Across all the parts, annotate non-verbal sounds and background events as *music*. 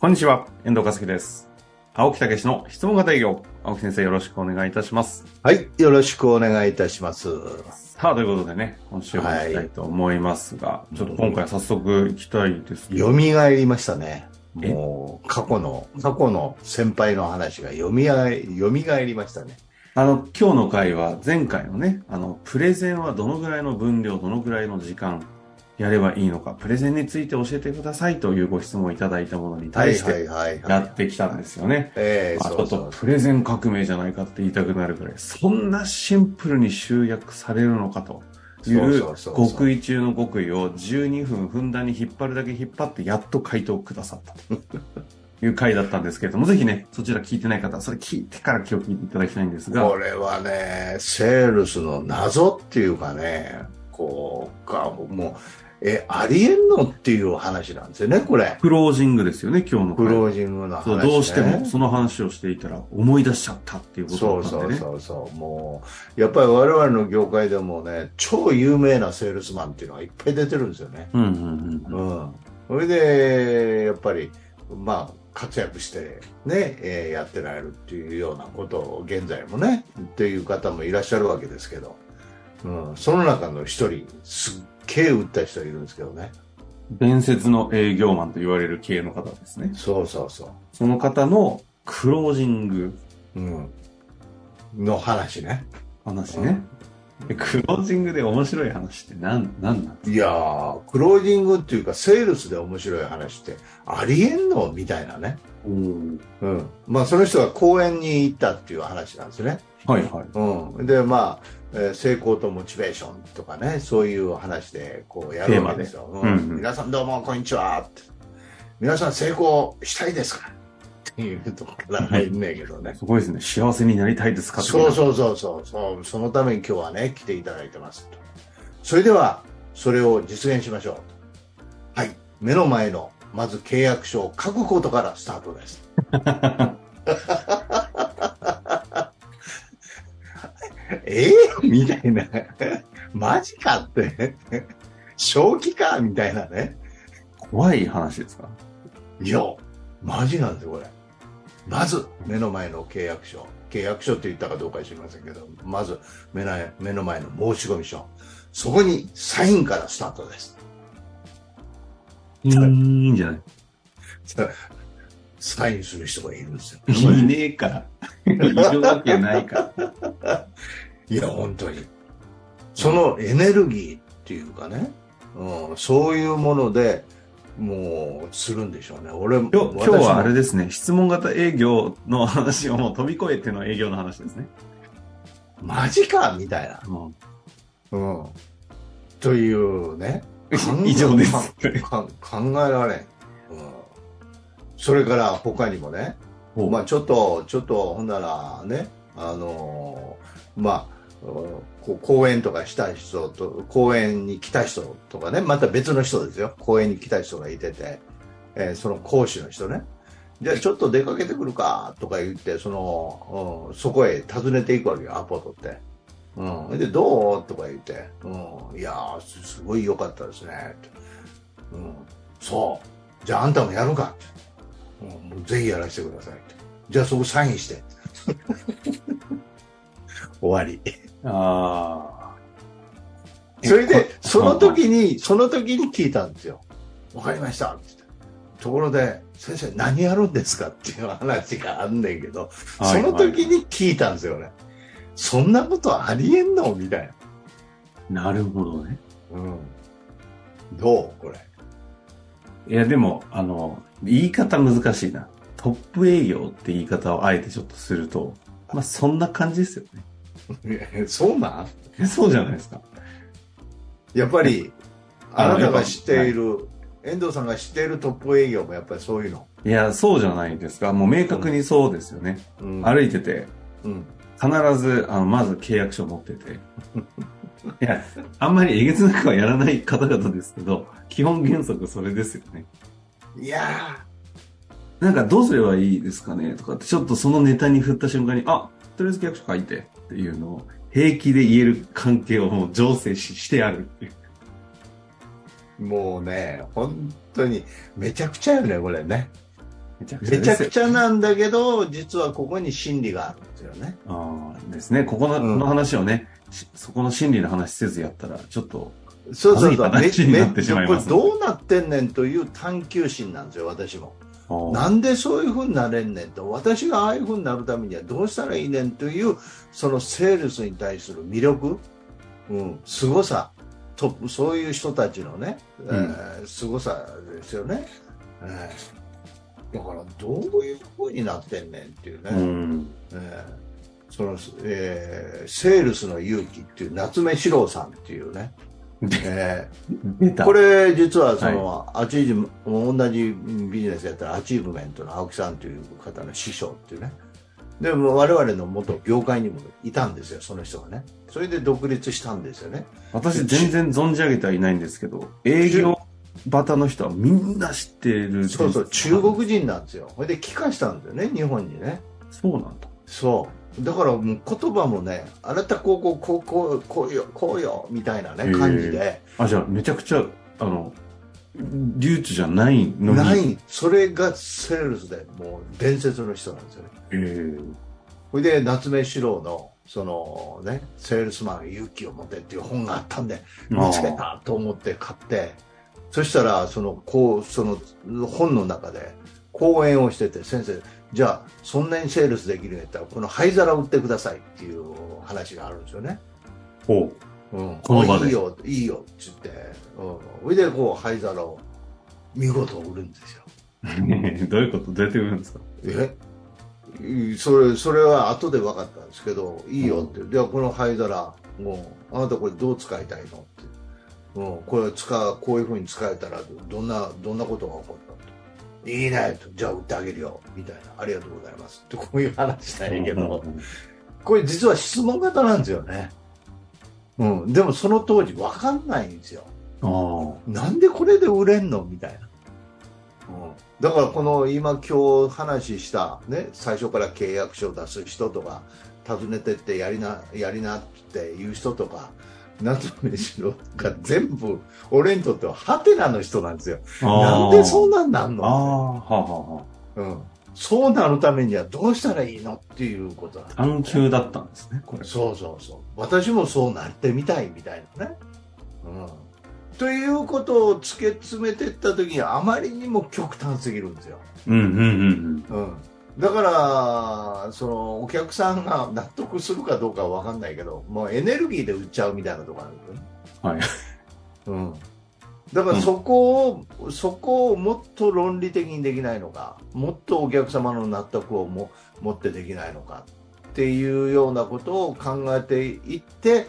こんにちは、遠藤和樹です。青木武の質問型営業。青木先生よろしくお願いいたします。はい、よろしくお願いいたします。さあ、ということでね、今週も行きたいと思いますが、ちょっと今回は早速行きたいですけど。蘇りましたね。え？もう、過去の、過去の先輩の話が蘇り、蘇りましたね。あの、今日の回は前回のね、あの、プレゼンはどのぐらいの分量、どのぐらいの時間やればいいのか、プレゼンについて教えてくださいというご質問をいただいたものに対してはいやってきたんですよね。あ。とプレゼン革命じゃないかって言いたくなるくらい、そんなシンプルに集約されるのかといそう極意中の極意を12分ふんだんに引っ張るだけ引っ張ってやっと回答くださったと *laughs* いう回だったんですけれども、ぜひね、そちら聞いてない方はそれ聞いてから今日聞いていただきたいんですがこ、れはね、セールスの謎っていうかね、こう、か、もう、え、ありえんのっていう話なんですよね、これ。クロージングですよね、今日の回。クロージングの話、ね。そうどうしてもその話をしていたら思い出しちゃったっていうことそうそだったんでね。うそうそう。もう、やっぱり我々の業界でもね、超有名なセールスマンっていうのがいっぱい出てるんですよね。うんうんうん。うん。それで、やっぱり、まあ、活躍してね、えーやってられるっていうようなことを現在もね、っていう方もいらっしゃるわけですけど、うん、その中の一人、すっげえ打った人がいるんですけどね。伝説の営業マンと言われる系の方ですね。そうそうそその方のクロージングう。うん。の話ね。話ね。でクロージングで面白い話って何、何なんですいやー、クロージングっていうか、セールスで面白い話って、ありえんの？みたいなね。かうん。うん。まあ、その人が公園に行ったっていう話なんですね。はいはい。うん。で、まあ、えー成功とモチベーションとかね、そういう話で、こう、やるわけですよ。うんうん皆さんどうも、こんにちは。って皆さん成功したいですか？っていうとこから入んねえけどね。すごいですね。幸せになりたいですか？そうそうそうそうそう。そのために今日はね、来ていただいてますと。それでは、それを実現しましょう。はい。目の前の、まず契約書を書くことからスタートです。*laughs* えー、みたいな。マジかって。正気かみたいなね。怖い話ですか？いや、マジなんですよ、これ。まず、目の前の契約書。契約書って言ったかどうか知りませんけど、まず目の前、目の前の申込書。そこにサインからスタートです。いいんじゃない？サインする人がいるんですよ。いねえから。*laughs* いるわけないから。いや、本当に。そのエネルギーっていうかね、うん、そういうもので、もう、するんでしょうね。俺も、今日今日はあれでですね。質問型営業の話をもう飛び越えての営業の話ですね。マジかみたいな。うんうん。というね。以上です。か考えられん。うん。それから他にもね、まあちょっと、ちょっと、ほんならね、あのーまあ、こう講演とかした人と、講演に来た人とかね、また別の人ですよ。講演に来た人がいてて、えーその講師の人ね。じゃあちょっと出かけてくるかとか言って、その、うん、そこへ訪ねていくわけよ、アポ取って。うん。で、どうとか言って、うん。いやー、すすごい良かったですね。うん。そう。じゃああんたもやるかって。うん、もうぜひやらせてくださいって。じゃあそこサインして。*laughs* 終わり。ああ。それえでこ、その時に、その時に聞いたんですよ。わかりました。ところで、先生何やるんですか？っていう話があんねんけど、その時に聞いたんですよね。そんなことありえんの？みたいな。なるほどね。うん。どう？これ。いや、でも、あの、言い方難しいな。トップ営業って言い方をあえてちょっとすると、まあ、そんな感じですよね。そうなん？えそうじゃないですか。やっぱり、あなたが知っている、遠藤さんが知っているトップ営業もやっぱりそういうの？いや、そうじゃないですか。もう明確にそうですよね。うん歩いてて、うん。必ず、あの、まず契約書を持ってて。いや、あんまりえげつなくはやらない方々ですけど、基本原則それですよね。いやなんかどうすればいいですかね？とかって、ちょっとそのネタに振った瞬間に、あ、とりあえず契約書書いてっていうのを、平気で言える関係をもう醸成ししてあるっていう。ーもうね、本当に、めちゃくちゃよね、これね。めちゃくちゃめちゃくちゃなんだけど、実はここに真理があるんですよね。ああ、ですね。ここの,、うんの話をね、しそこの心理の話せずやったら、ちょっと、そうそうそう。まずい話になってしまいますこれどうなってんねんという探求心なんですよ、私も。なんでそういうふうになれんねんと、私がああいうふうになるためにはどうしたらいいねんという、そのセールスに対する魅力、うん、凄さ、トップ、そういう人たちのね、えー凄さですよね。えー。だから、どういうふうになってんねんっていうね。うん。えー。その、えーセールスの勇気っていう夏目志郎さんっていうね、え *laughs* 出た。ーこれ実はその、アチーブ同じビジネスやったらアチーブメントの青木さんという方の師匠っていうね。でも我々の元業界にもいたんですよその人がね。それで独立したんですよね。私全然存じ上げてはいないんですけど、営業バタの人はみんな知ってる。そうそう中国人なんですよ。それで帰化したんだよね日本にね。そうなんだ。そうだからもう言葉もねあなたこうこうこうこうこうよこうよみたいなね感じで。あ、じゃあめちゃくちゃ、あの、流通じゃないのに。ない。それがセールスでもう伝説の人なんですよね。えー。それで夏目史郎のそのねセールスマン勇気を持てっていう本があったんで見つけたと思って買って。そしたらそのこうその本の中で講演をしてて先生じゃあそんなにセールスできるんやったらこの灰皿売ってくださいっていう話があるんですよね。ほう。ん、この場で。いいよいいよって言って、うん、それでこう灰皿を見事売るんですよ。う。*laughs* どういうこと？どうやって売るんですか？え？いそれそれは後で分かったんですけどいいよって、じゃあこの灰皿もうあなたこれどう使いたいの？って、うん、これ使うこういうふうに使えたらどんなどんなことが起こったといいねとじゃあ売ってあげるよみたいな。ありがとうございます。ってこういう話なんやけど、うんこれ実は質問型なんですよね、うん、でもその当時分かんないんですよ。あなんでこれで売れんのみたいな。だからこの今今日話した、ね、最初から契約書を出す人とか訪ねてってやりなやりなっていう人とか夏目しろが全部俺にとってはハテナの人なんですよ。あ。なんでそんなんなんの、はあ、はあ、はうん、そうなるためにはどうしたらいいのっていうことなんあ。探求だったんですね、これ。そうそうそう。私もそうなってみたいみたいなね。うん。ということを突き詰めていった時にあまりにも極端すぎるんですよ。うん、うん、うんうん。だから、その、お客さんが納得するかどうかはわかんないけど、もうエネルギーで売っちゃうみたいなとこあるよね。うん。はい。うん。だからそこを、そこをもっと論理的にできないのか、もっとお客様の納得をも持ってできないのかっていうようなことを考えていって、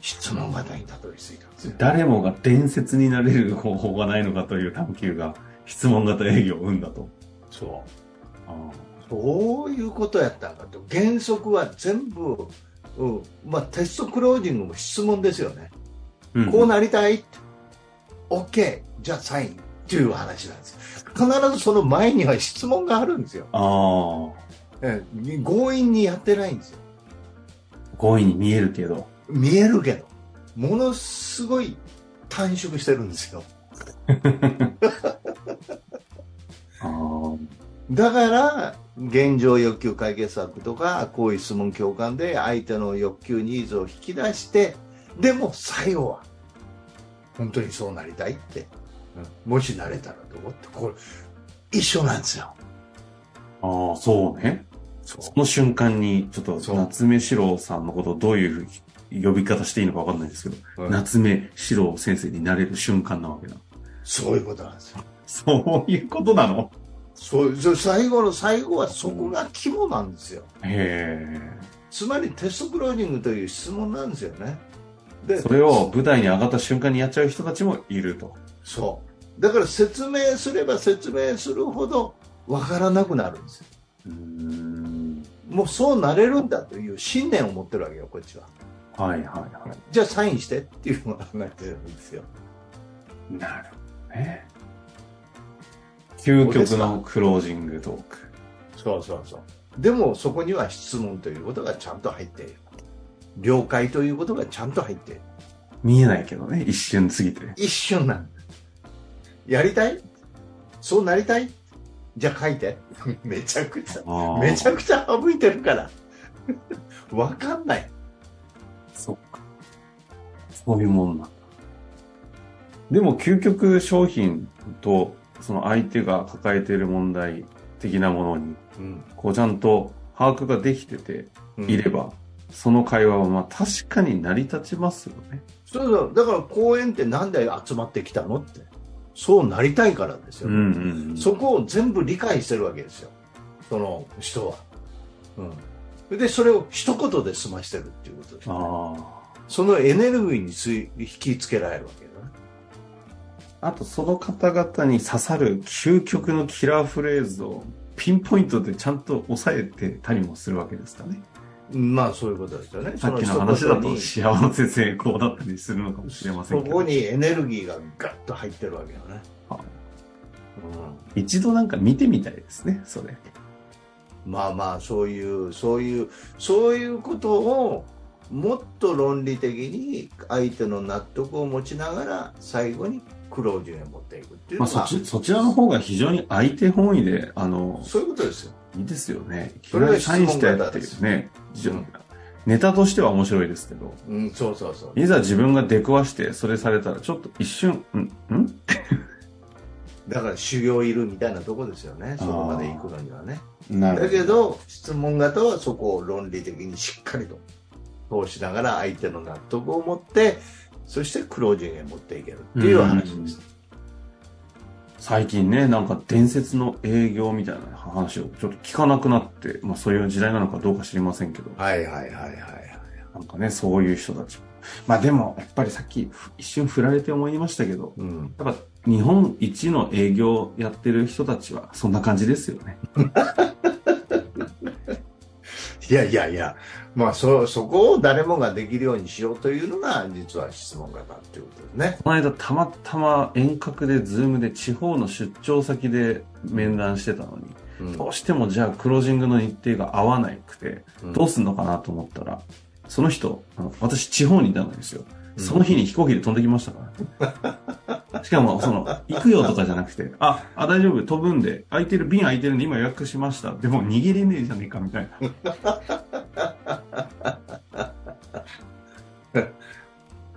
質問型にたどり着いたんですよ。誰もが伝説になれる方法がないのかという探求が質問型営業を生んだと。そう。あどういうことやったんかと。原則は全部、うん。まあテストクロージングも質問ですよね。あこうなりたい ?OK。じゃあサイン。っていう話なんです。必ずその前には質問があるんですよ。強引にやってないんですよ。強引に見えるけど。見えるけど。ものすごい短縮してるんですよ。*laughs* だから、現状欲求解決策とか、こういう質問共感で相手の欲求ニーズを引き出して、でも最後は、本当にそうなりたいって、もしなれたらと思って、これ、一緒なんですよ。ああ、そうね。そその瞬間に、ちょっと夏目史郎さんのことをどういうふうに呼び方していいのかわかんないですけど、う。夏目史郎先生になれる瞬間なわけだ。そういうことなんですよ。そういうことなの？そう、最後の最後はそこが肝なんですよ。へつまりテストクロージングという質問なんですよね。でえ。それを舞台に上がった瞬間にやっちゃう人たちもいると。そう。だから説明すれば説明するほど分からなくなるんですよ。うーん。もうそうなれるんだという信念を持ってるわけよ、こっちは。はいはいはじゃあサインしてっていうのを考えてるんですよ。い。なるほどね。究極のクロージングトーク。そうそうそう。でもそこには質問ということがちゃんと入っている。了解ということがちゃんと入っている。見えないけどね、一瞬過ぎて。一瞬なんだ。やりたい？そうなりたい？じゃあ書いて。*laughs* めちゃくちゃ、めちゃくちゃ省いてるから。*laughs* わかんない。そっか。そういうもんなんだ。でも究極商品とその相手が抱えている問題的なものに、うん。こうちゃんと把握ができてていれば、その会話はまあ確かに成り立ちますよね。そうそう。だから公園ってなんで集まってきたのって。そうなりたいからですよ。うんうんうん。そこを全部理解してるわけですよ。その人は。うん。で、それを一言で済ましてるっていうことです、ね。そのエネルギーについ引きつけられるわけ。あとその方々に刺さる究極のキラーフレーズをピンポイントでちゃんと抑えてたりもするわけですかね。まあそういうことですよね。さっきの話だと幸せ成功だったりするのかもしれませんけど。そこにエネルギーがガッと入ってるわけよね。あうん一度なんか見てみたいですね、それ。まあまあそういうそういうそういうことをもっと論理的に相手の納得を持ちながら最後にクロージンへ持っていくっていうまあそち、そちらの方が非常に相手本位で、あの、そういうことですよ。いいですよね。それがサインしてっていうね。うんネタとしては面白いですけど、うん、そうそうそう。いざ自分が出くわしてそれされたらちょっと一瞬、んん？*laughs* だから修行いるみたいなとこですよね。そこまで行くのにはね。なだけど質問型はそこを論理的にしっかりと通しながら相手の納得を持ってそしてクロージングへ持っていけるっていう話です。最近ね、なんか伝説の営業みたいな話をちょっと聞かなくなって、まあそういう時代なのかどうか知りませんけど、はいはいはいはいはい。なんかね、そういう人たちも。まあでも、やっぱりさっきふ一瞬振られて思いましたけど、うん、やっぱ日本一の営業やってる人たちはそんな感じですよね。*laughs* いやいやいや、まあそそこを誰もができるようにしようというのが実は質問型っていうことですね。この間たまたま遠隔でズームで地方の出張先で面談してたのに、うんどうしてもじゃあクロージングの日程が合わなくて、うんどうすんのかなと思ったら、その人、あの私地方にいたんですよ。その日に飛行機で飛んできましたから。*laughs* しかも、その、行くよとかじゃなくて、あ、あ、大丈夫、飛ぶんで、空いてる、便空いてるんで今予約しました。でも逃げれねえじゃねえか、みたいな。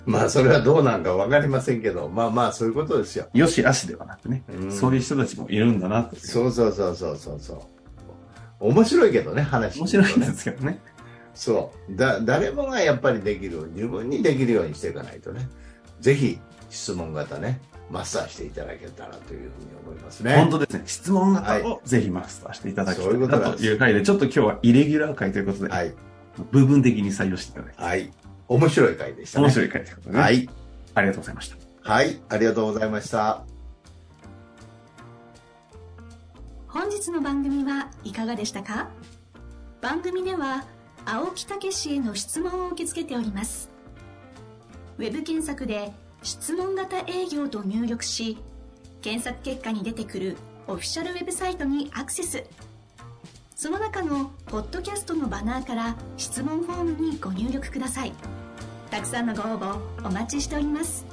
まあそれはどうなんかわかりませんけど、まあまあそういうことですよ。よし、あしではなくね、うんそういう人たちもいるんだなと。そうそうそうそうそうそう。面白いけどね、話面白いんですけどね。そう。だ、誰もがやっぱりできる、自分にできるようにしていかないとね。ぜひ、質問型ね、マスターしていただけたらというふうに思いますね。本当ですね。質問型をぜひマスターしていただきたいなことなんですという回で、ちょっと今日はイレギュラー回ということで、はい。部分的に採用していただいて、はい。面白い回でしたね。面白い回ということでね。はい。ありがとうございました。はい。ありがとうございました。本日の番組はいかがでしたか？番組では青木武氏への質問を受け付けておりますウェブ検索で「質問型営業」と入力し検索結果に出てくるオフィシャルウェブサイトにアクセスその中のポッドキャストのバナーから質問フォームにご入力ください。たくさんのご応募お待ちしております。